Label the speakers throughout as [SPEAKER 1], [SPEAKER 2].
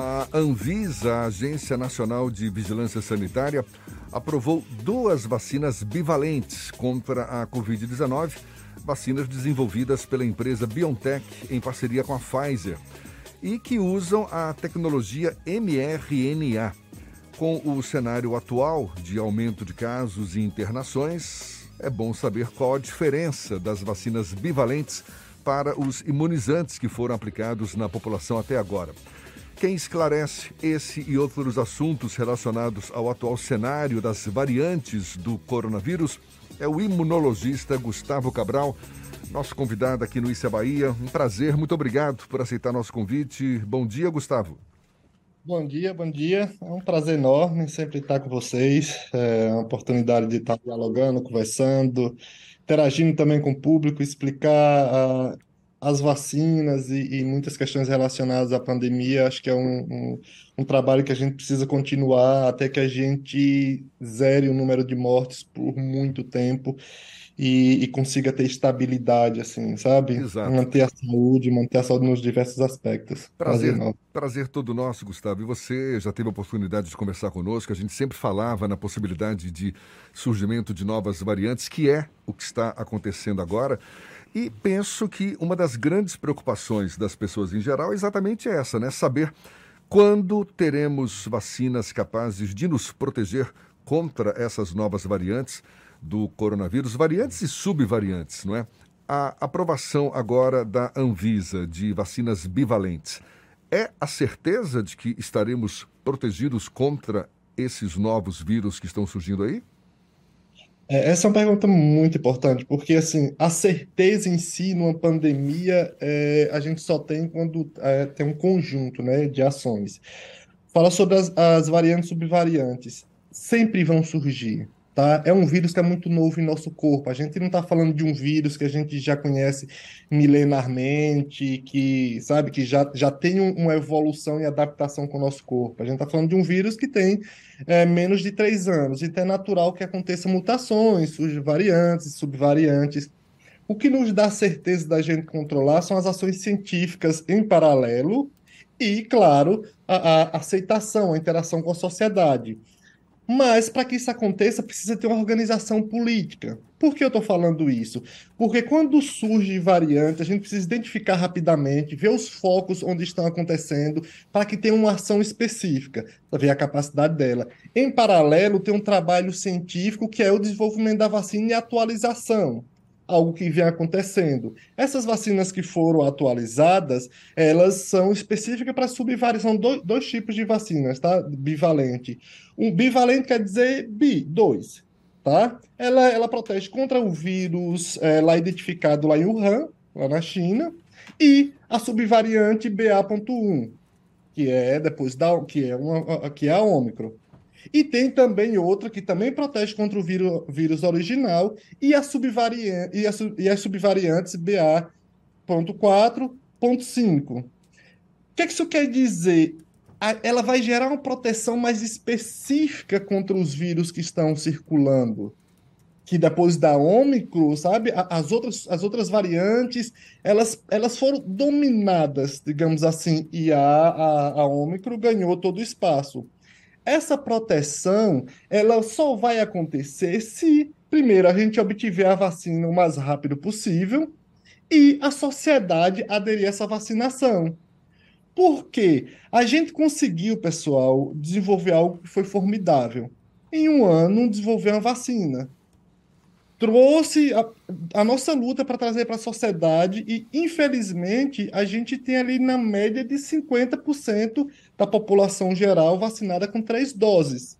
[SPEAKER 1] A Anvisa, a Agência Nacional de Vigilância Sanitária, aprovou duas vacinas bivalentes contra a Covid-19, vacinas desenvolvidas pela empresa BioNTech em parceria com a Pfizer e que usam a tecnologia mRNA. Com o cenário atual de aumento de casos e internações, é bom saber qual a diferença das vacinas bivalentes para os imunizantes que foram aplicados na população até agora. Quem esclarece esse e outros assuntos relacionados ao atual cenário das variantes do coronavírus é o imunologista Gustavo Cabral, nosso convidado aqui no Issa Bahia. Um prazer, muito obrigado por aceitar nosso convite. Bom dia, Gustavo.
[SPEAKER 2] Bom dia, bom dia. É um prazer enorme sempre estar com vocês. É uma oportunidade de estar dialogando, conversando, interagindo também com o público, explicar uh, as vacinas e, e, muitas questões relacionadas à pandemia, acho que é um, um, um, trabalho que a gente precisa continuar até que a gente zere o número de mortes por muito tempo e, e consiga ter estabilidade, assim, sabe?
[SPEAKER 1] Exato.
[SPEAKER 2] Manter a saúde, manter a saúde nos diversos aspectos.
[SPEAKER 1] Prazer, prazer, prazer todo nosso, Gustavo. E você já teve a oportunidade de conversar conosco. A gente sempre falava na possibilidade de surgimento de novas variantes, que é o que está acontecendo agora. E penso que uma das grandes preocupações das pessoas em geral é exatamente essa, né? Saber quando teremos vacinas capazes de nos proteger contra essas novas variantes do coronavírus, variantes e subvariantes, não é? A aprovação agora da Anvisa de vacinas bivalentes é a certeza de que estaremos protegidos contra esses novos vírus que estão surgindo aí?
[SPEAKER 2] É, essa é uma pergunta muito importante, porque assim, a certeza em si numa pandemia é, a gente só tem quando é, tem um conjunto né, de ações. Fala sobre as, as variantes subvariantes. Sempre vão surgir tá? É um vírus que é muito novo em nosso corpo. A gente não está falando de um vírus que a gente já conhece milenarmente, que, sabe, que já, já tem um, uma evolução e adaptação com o nosso corpo. A gente está falando de um vírus que tem é, menos de três anos. Então é natural que aconteçam mutações, surjam variantes, subvariantes. O que nos dá certeza da gente controlar são as ações científicas em paralelo e, claro, a, a aceitação, a interação com a sociedade. Mas para que isso aconteça, precisa ter uma organização política. Por que eu estou falando isso? Porque quando surge variante, a gente precisa identificar rapidamente, ver os focos onde estão acontecendo, para que tenha uma ação específica, para ver a capacidade dela. Em paralelo, tem um trabalho científico que é o desenvolvimento da vacina e atualização algo que vem acontecendo. Essas vacinas que foram atualizadas, elas são específicas para subvariantes, são dois, dois tipos de vacinas, tá? Bivalente. Um bivalente quer dizer bi, dois, tá? Ela, ela protege contra o vírus é, lá identificado lá em Wuhan, lá na China, e a subvariante BA.1, que é depois da que é uma que é a Ômicron. E tem também outra que também protege contra o vírus, vírus original e, a subvariante, e, a, e as subvariantes BA.4.5. O que, é que isso quer dizer? ela vai gerar uma proteção mais específica contra os vírus que estão circulando. Que depois da Ômicron, sabe? As outras, as outras variantes, elas, elas foram dominadas, digamos assim, e a, a, a ganhou todo o espaço. Essa proteção, ela só vai acontecer se, primeiro, a gente obtiver a vacina o mais rápido possível e a sociedade aderir a essa vacinação. Por quê? A gente conseguiu, pessoal, desenvolver algo que foi formidável. Em um ano, desenvolver uma vacina trouxe a, a nossa luta para trazer para a sociedade e, infelizmente, a gente tem ali na média de 50% da população geral vacinada com três doses.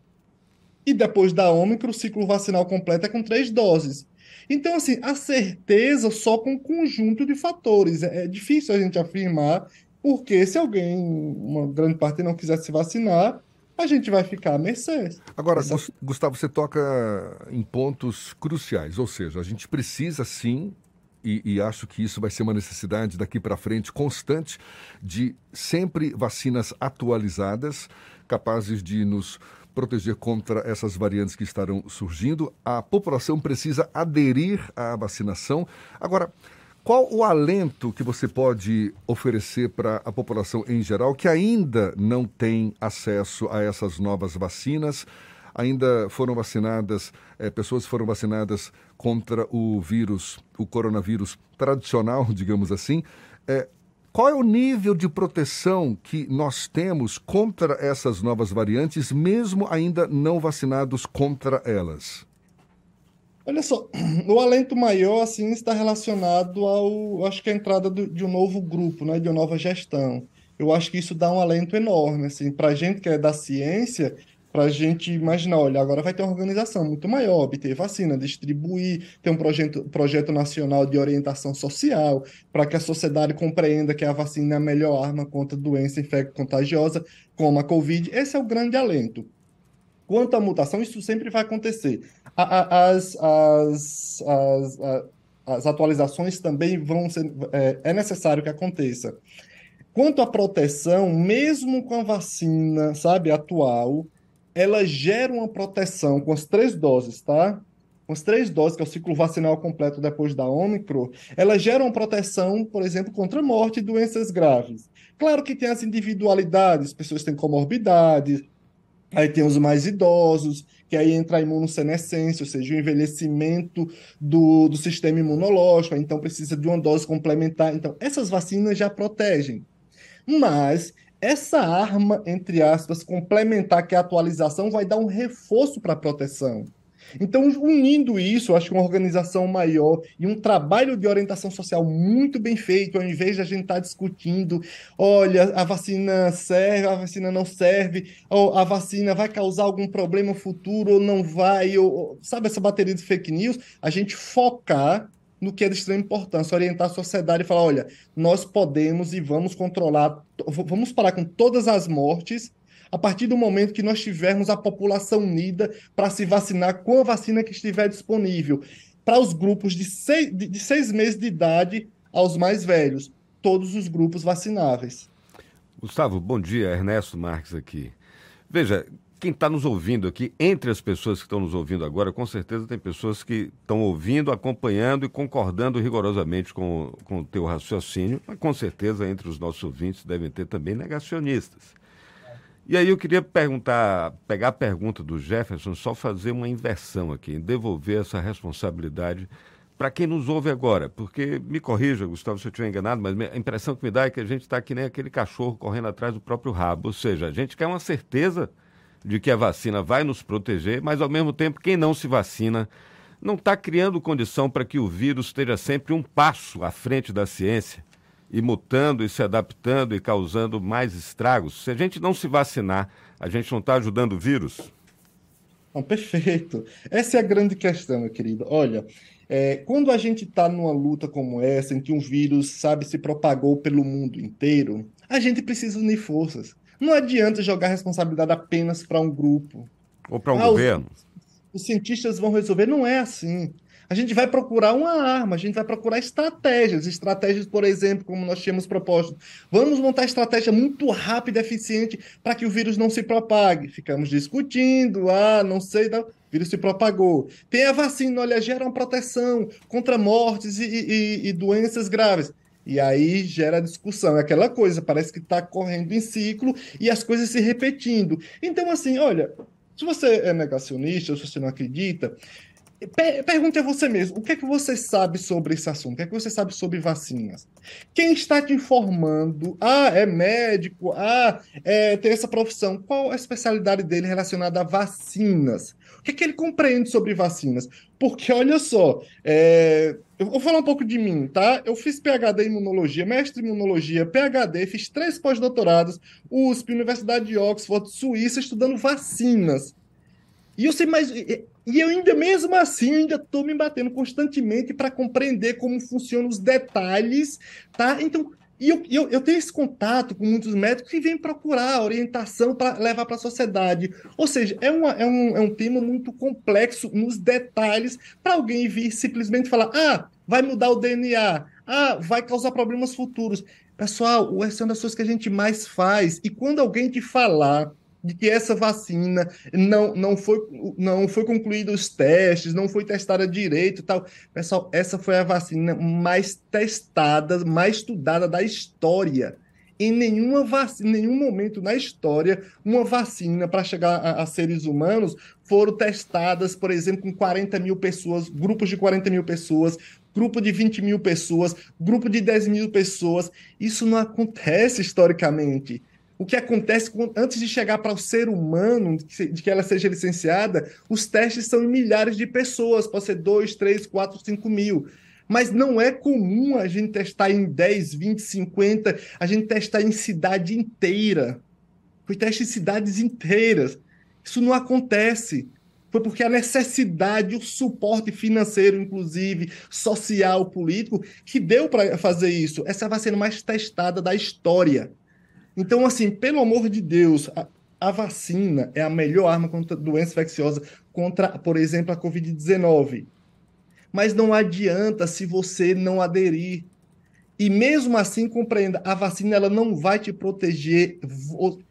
[SPEAKER 2] E depois da Ômicron, o ciclo vacinal completo é com três doses. Então, assim, a certeza só com um conjunto de fatores. É, é difícil a gente afirmar, porque se alguém, uma grande parte, não quiser se vacinar, a gente vai ficar à mercê.
[SPEAKER 1] Agora, Essa... Gustavo, você toca em pontos cruciais, ou seja, a gente precisa sim e, e, acho que isso vai ser uma necessidade daqui para frente constante de sempre vacinas atualizadas, capazes de nos proteger contra essas variantes que estarão surgindo. A população precisa aderir à vacinação. Agora, Qual o alento que você pode oferecer para a população em geral que ainda não tem acesso a essas novas vacinas? Ainda foram vacinadas, é, pessoas foram vacinadas contra o vírus, o coronavírus tradicional, digamos assim. É, qual é o nível de proteção que nós temos contra essas novas variantes, mesmo ainda não vacinados contra elas?
[SPEAKER 2] Olha só, o alento maior assim está relacionado ao, acho que a entrada do, de um novo grupo, né, de uma nova gestão. Eu acho que isso dá um alento enorme, assim, para a gente que é da ciência, para a gente imaginar, olha, agora vai ter uma organização muito maior, obter vacina, distribuir, ter um projeto, projeto nacional de orientação social, para que a sociedade compreenda que a vacina é a melhor arma contra doença infecto-contagiosa, como a Covid. Esse é o grande alento. Quanto à mutação, isso sempre vai acontecer. As, as, as, as atualizações também vão ser. É, é necessário que aconteça. Quanto à proteção, mesmo com a vacina, sabe, atual, ela gera uma proteção com as três doses, tá? Com as três doses, que é o ciclo vacinal completo depois da Ômicron, ela gera uma proteção, por exemplo, contra morte e doenças graves. Claro que tem as individualidades, pessoas têm comorbidades, aí tem os mais idosos, que aí entra a imunossenescência, ou seja, o envelhecimento do, do sistema imunológico, então precisa de uma dose complementar. Então, essas vacinas já protegem. Mas essa arma, entre aspas, complementar, que é a atualização, vai dar um reforço para a proteção. Então, unindo isso, acho que uma organização maior e um trabalho de orientação social muito bem feito, ao invés de a gente estar tá discutindo, olha, a vacina serve, a vacina não serve, ou a vacina vai causar algum problema futuro ou não vai, ou, sabe essa bateria de fake news, a gente focar no que é de extrema importância, orientar a sociedade e falar: olha, nós podemos e vamos controlar, vamos parar com todas as mortes a partir do momento que nós tivermos a população unida para se vacinar com a vacina que estiver disponível. Para os grupos de seis, de, de seis meses de idade aos mais velhos, todos os grupos vacináveis.
[SPEAKER 3] Gustavo, bom dia. Ernesto Marques aqui. Veja, quem está nos ouvindo aqui, entre as pessoas que estão nos ouvindo agora, com certeza tem pessoas que estão ouvindo, acompanhando e concordando rigorosamente com, com o teu raciocínio, mas com certeza entre os nossos ouvintes devem ter também negacionistas. E aí eu queria perguntar, pegar a pergunta do Jefferson, só fazer uma inversão aqui, devolver essa responsabilidade para quem nos ouve agora, porque me corrija, Gustavo, se eu estiver enganado, mas a impressão que me dá é que a gente está que nem aquele cachorro correndo atrás do próprio rabo, ou seja, a gente quer uma certeza de que a vacina vai nos proteger, mas ao mesmo tempo, quem não se vacina não está criando condição para que o vírus esteja sempre um passo à frente da ciência e mutando e se adaptando e causando mais estragos. Se a gente não se vacinar, a gente não está ajudando o vírus?
[SPEAKER 2] Não, perfeito. Essa é a grande questão, meu querido. Olha, é, quando a gente está numa luta como essa, em que um vírus, sabe, se propagou pelo mundo inteiro, a gente precisa unir forças. Não adianta jogar a responsabilidade apenas para um grupo.
[SPEAKER 3] Ou para um ah, governo.
[SPEAKER 2] Os, os cientistas vão resolver. Não é assim. A gente vai procurar uma arma, a gente vai procurar estratégias. Estratégias, por exemplo, como nós tínhamos proposto. Vamos montar estratégia muito rápida e eficiente para que o vírus não se propague. Ficamos discutindo, ah, não sei, não. o vírus se propagou. Tem a vacina, olha, gera uma proteção contra mortes e, e, e doenças graves. E aí gera discussão. É aquela coisa, parece que está correndo em ciclo e as coisas se repetindo. Então, assim, olha, se você é negacionista, se você não acredita, Pergunte a você mesmo, o que é que você sabe sobre esse assunto? O que é que você sabe sobre vacinas? Quem está te informando? Ah, é médico? Ah, é, tem essa profissão. Qual a especialidade dele relacionada a vacinas? O que é que ele compreende sobre vacinas? Porque, olha só, é, eu vou falar um pouco de mim, tá? Eu fiz PhD em imunologia, mestre em imunologia, PhD, fiz três pós-doutorados, USP, Universidade de Oxford, Suíça, estudando vacinas. E eu sei mais. E eu ainda, mesmo assim, ainda estou me batendo constantemente para compreender como funcionam os detalhes, tá? Então, e eu, eu, eu, tenho esse contato com muitos médicos que vêm procurar orientação para levar para a sociedade. Ou seja, é, uma, é, um, é um tema muito complexo nos detalhes para alguém vir simplesmente falar: ah, vai mudar o DNA, ah, vai causar problemas futuros. Pessoal, essa é uma das coisas que a gente mais faz. E quando alguém te falar de que essa vacina não, não, foi, não foi concluído os testes, não foi testada direito tal. Pessoal, essa foi a vacina mais testada, mais estudada da história. Em nenhuma vacina, nenhum momento na história, uma vacina para chegar a, a, seres humanos foram testadas, por exemplo, com 40 mil pessoas, grupos de 40 mil pessoas, grupo de 20 mil pessoas, grupo de 10 mil pessoas. Isso não acontece historicamente o que acontece antes de chegar para o ser humano, de que ela seja licenciada, os testes são em milhares de pessoas, pode ser 2, 3, 4, 5 mil. Mas não é comum a gente testar em 10, 20, 50, a gente testar em cidade inteira. Foi teste em cidades inteiras. Isso não acontece. Foi porque a necessidade, o suporte financeiro, inclusive, social, político, que deu para fazer isso. Essa vai ser a mais testada da história. Então, assim, pelo amor de Deus, a, a vacina é a melhor arma contra doença infecciosa, contra, por exemplo, a Covid-19. Mas não adianta se você não aderir e mesmo assim, compreenda, a vacina ela não vai te proteger,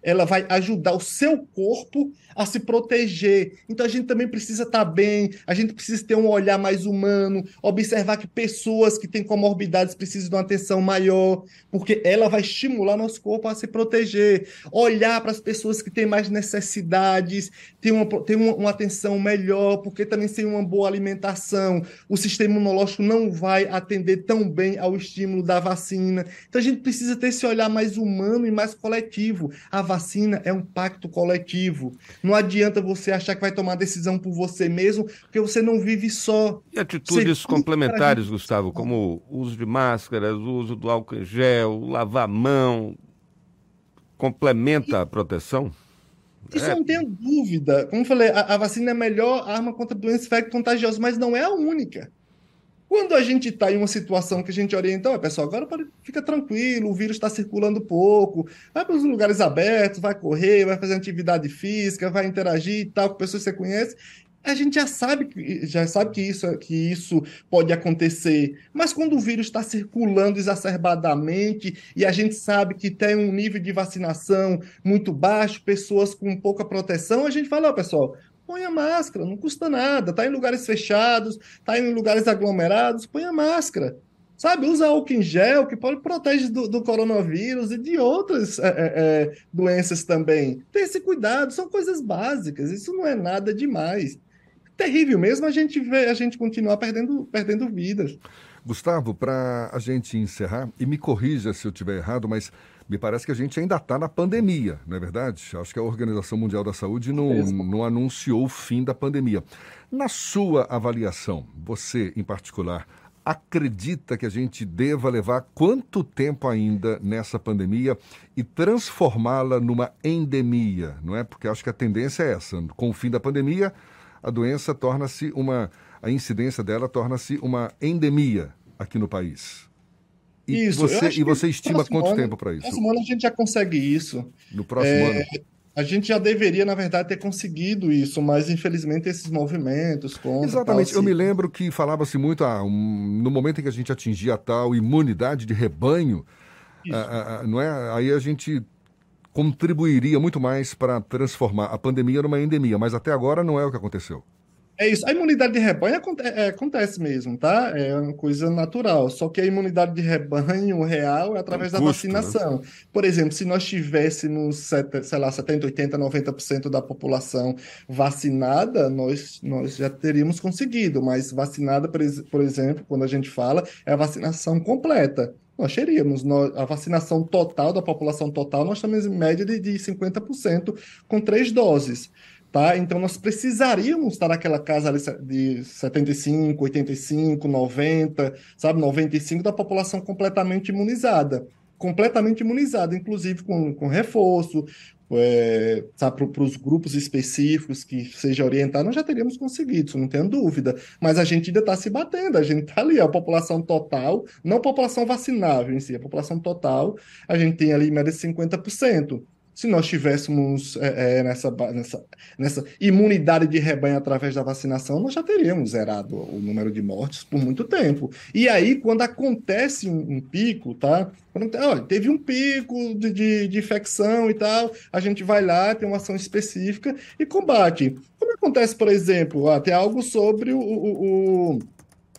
[SPEAKER 2] ela vai ajudar o seu corpo a se proteger. Então a gente também precisa estar tá bem, a gente precisa ter um olhar mais humano, observar que pessoas que têm comorbidades precisam de uma atenção maior, porque ela vai estimular nosso corpo a se proteger. Olhar para as pessoas que têm mais necessidades, ter uma, ter uma, uma atenção melhor, porque também sem uma boa alimentação, o sistema imunológico não vai atender tão bem ao estímulo da vacina. Então a gente precisa ter esse olhar mais humano e mais coletivo. A vacina é um pacto coletivo. Não adianta você achar que vai tomar decisão por você mesmo, porque você não vive só.
[SPEAKER 3] E atitudes você complementares, Gustavo, como o uso de máscaras, o uso do álcool em gel, lavar a mão, complementa a proteção?
[SPEAKER 2] Isso é. eu não tenho dúvida. Como eu falei, a, a, vacina é a melhor arma contra doenças contagiosas, mas não é a única. Quando a gente está em uma situação que a gente orienta, oh, pessoal, agora fica tranquilo, o vírus está circulando pouco, vai para os lugares abertos, vai correr, vai fazer atividade física, vai interagir e tal, com pessoas que você conhece, a gente já sabe, já sabe que, isso, que isso pode acontecer. Mas quando o vírus está circulando exacerbadamente e a gente sabe que tem um nível de vacinação muito baixo, pessoas com pouca proteção, a gente fala, ó, pessoal, põe a máscara, não custa nada. Tá em lugares fechados, tá em lugares aglomerados, põe a máscara. Sabe, usa álcool em gel, que pode proteger do, do coronavírus e de outras é, é, doenças também. Tem esse cuidado, são coisas básicas, isso não é nada demais. Terrível mesmo a gente vê, a gente continuar perdendo, perdendo vidas.
[SPEAKER 1] Gustavo, para a gente encerrar, e me corrija se eu estiver errado, mas me parece que a gente ainda está na pandemia, não é verdade? Acho que a Organização Mundial da Saúde não, não anunciou o fim da pandemia. Na sua avaliação, você em particular, acredita que a gente deva levar quanto tempo ainda nessa pandemia e transformá-la numa endemia, não é? Porque acho que a tendência é essa. Com o fim da pandemia, a doença torna-se uma. a incidência dela torna-se uma endemia aqui no país. E isso. Você, e você estima quanto ano, tempo para isso? No
[SPEAKER 2] próximo ano a gente já consegue isso.
[SPEAKER 1] No próximo é, ano?
[SPEAKER 2] A gente já deveria, na verdade, ter conseguido isso, mas infelizmente esses movimentos contra.
[SPEAKER 1] Exatamente. Tal, Eu me lembro que falava-se muito ah, um, no momento em que a gente atingia a tal imunidade de rebanho, ah, ah, não é? Aí a gente contribuiria muito mais para transformar a pandemia numa endemia, mas até agora não é o que aconteceu.
[SPEAKER 2] É isso. A imunidade de rebanho é, acontece mesmo, tá? É uma coisa natural. Só que a imunidade de rebanho real é através da custo, né? vacinação. Né? Por exemplo, se nós tivéssemos, sei lá, 70, 80, 90% da população vacinada, nós, nós já teríamos conseguido. Mas vacinada, por exemplo, quando a gente fala, é a vacinação completa nós teríamos a vacinação total da população total, nós estamos em média de, de 50% com três doses. Tá? Então, nós precisaríamos estar naquela casa de 75, 85, 90, sabe, 95 da população completamente imunizada. Completamente imunizada, inclusive com, com reforço, é, para os grupos específicos que seja orientado, nós já teríamos conseguido, isso não tenho dúvida. Mas a gente ainda está se batendo, a gente está ali, a população total, não população vacinável em si, a população total, a gente tem ali média 50%. Se nós tivéssemos é, é, nessa, nessa, nessa imunidade de rebanho através da vacinação, nós já teríamos zerado o número de mortes por muito tempo. E aí, quando acontece um, um pico, tá? Quando, olha, teve um pico de, de, de, infecção e tal, a gente vai lá, tem uma ação específica e combate. Como acontece, por exemplo, tem algo sobre o, o, o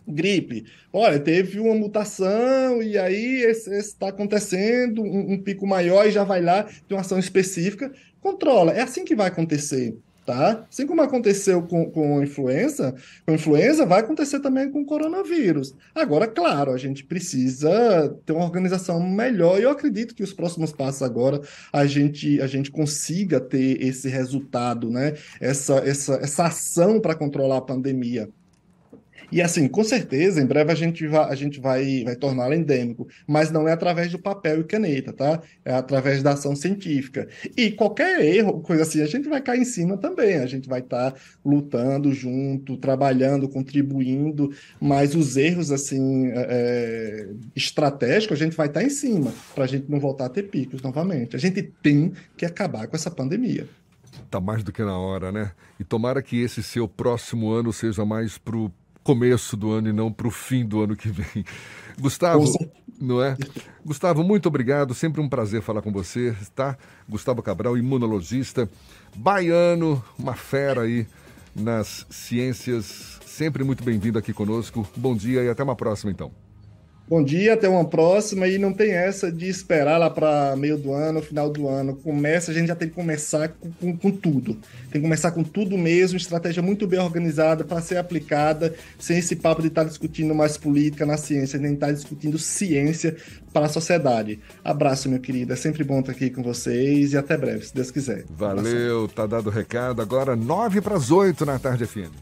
[SPEAKER 2] gripe. Olha, teve uma mutação e aí está acontecendo um, um, pico maior e já vai lá, tem uma ação específica, controla. É assim que vai acontecer. Tá? Assim como aconteceu com, com influenza, com influenza, vai acontecer também com coronavírus. Agora, claro, a gente precisa ter uma organização melhor e eu acredito que os próximos passos agora a gente, a gente consiga ter esse resultado, né? Essa, essa, essa ação para controlar a pandemia. E assim, com certeza, em breve a gente vai, a gente vai, vai torná-lo endêmico, mas não é através do papel e caneta, tá? É através da ação científica. E qualquer erro, coisa assim, a gente vai cair em cima também, a gente vai estar tá lutando junto, trabalhando, contribuindo, mas os erros, assim, é, é estratégicos, a gente vai estar tá em cima, para a gente não voltar a ter picos novamente. A gente tem que acabar com essa pandemia.
[SPEAKER 1] Tá mais do que na hora, né? E tomara que esse seu próximo ano seja mais pro começo do ano e não para o fim do ano que vem. Gustavo, não é? Gustavo, muito obrigado. Sempre um prazer falar com você, tá? Gustavo Cabral, imunologista, baiano, uma fera aí nas ciências. Sempre muito bem-vindo aqui conosco. Bom dia e até uma próxima, então.
[SPEAKER 2] Bom dia, até uma próxima. E não tem essa de esperar lá para meio do ano, final do ano. Começa, a gente já tem que começar com, com, com tudo. Tem que começar com tudo mesmo, estratégia muito bem organizada para ser aplicada, sem esse papo de estar tá discutindo mais política na ciência, nem estar tá discutindo ciência para a sociedade. Abraço, meu querido. É sempre bom estar aqui com vocês e até breve, se Deus quiser.
[SPEAKER 1] Valeu, tá dado o recado. Agora, nove para as oito na tarde FM.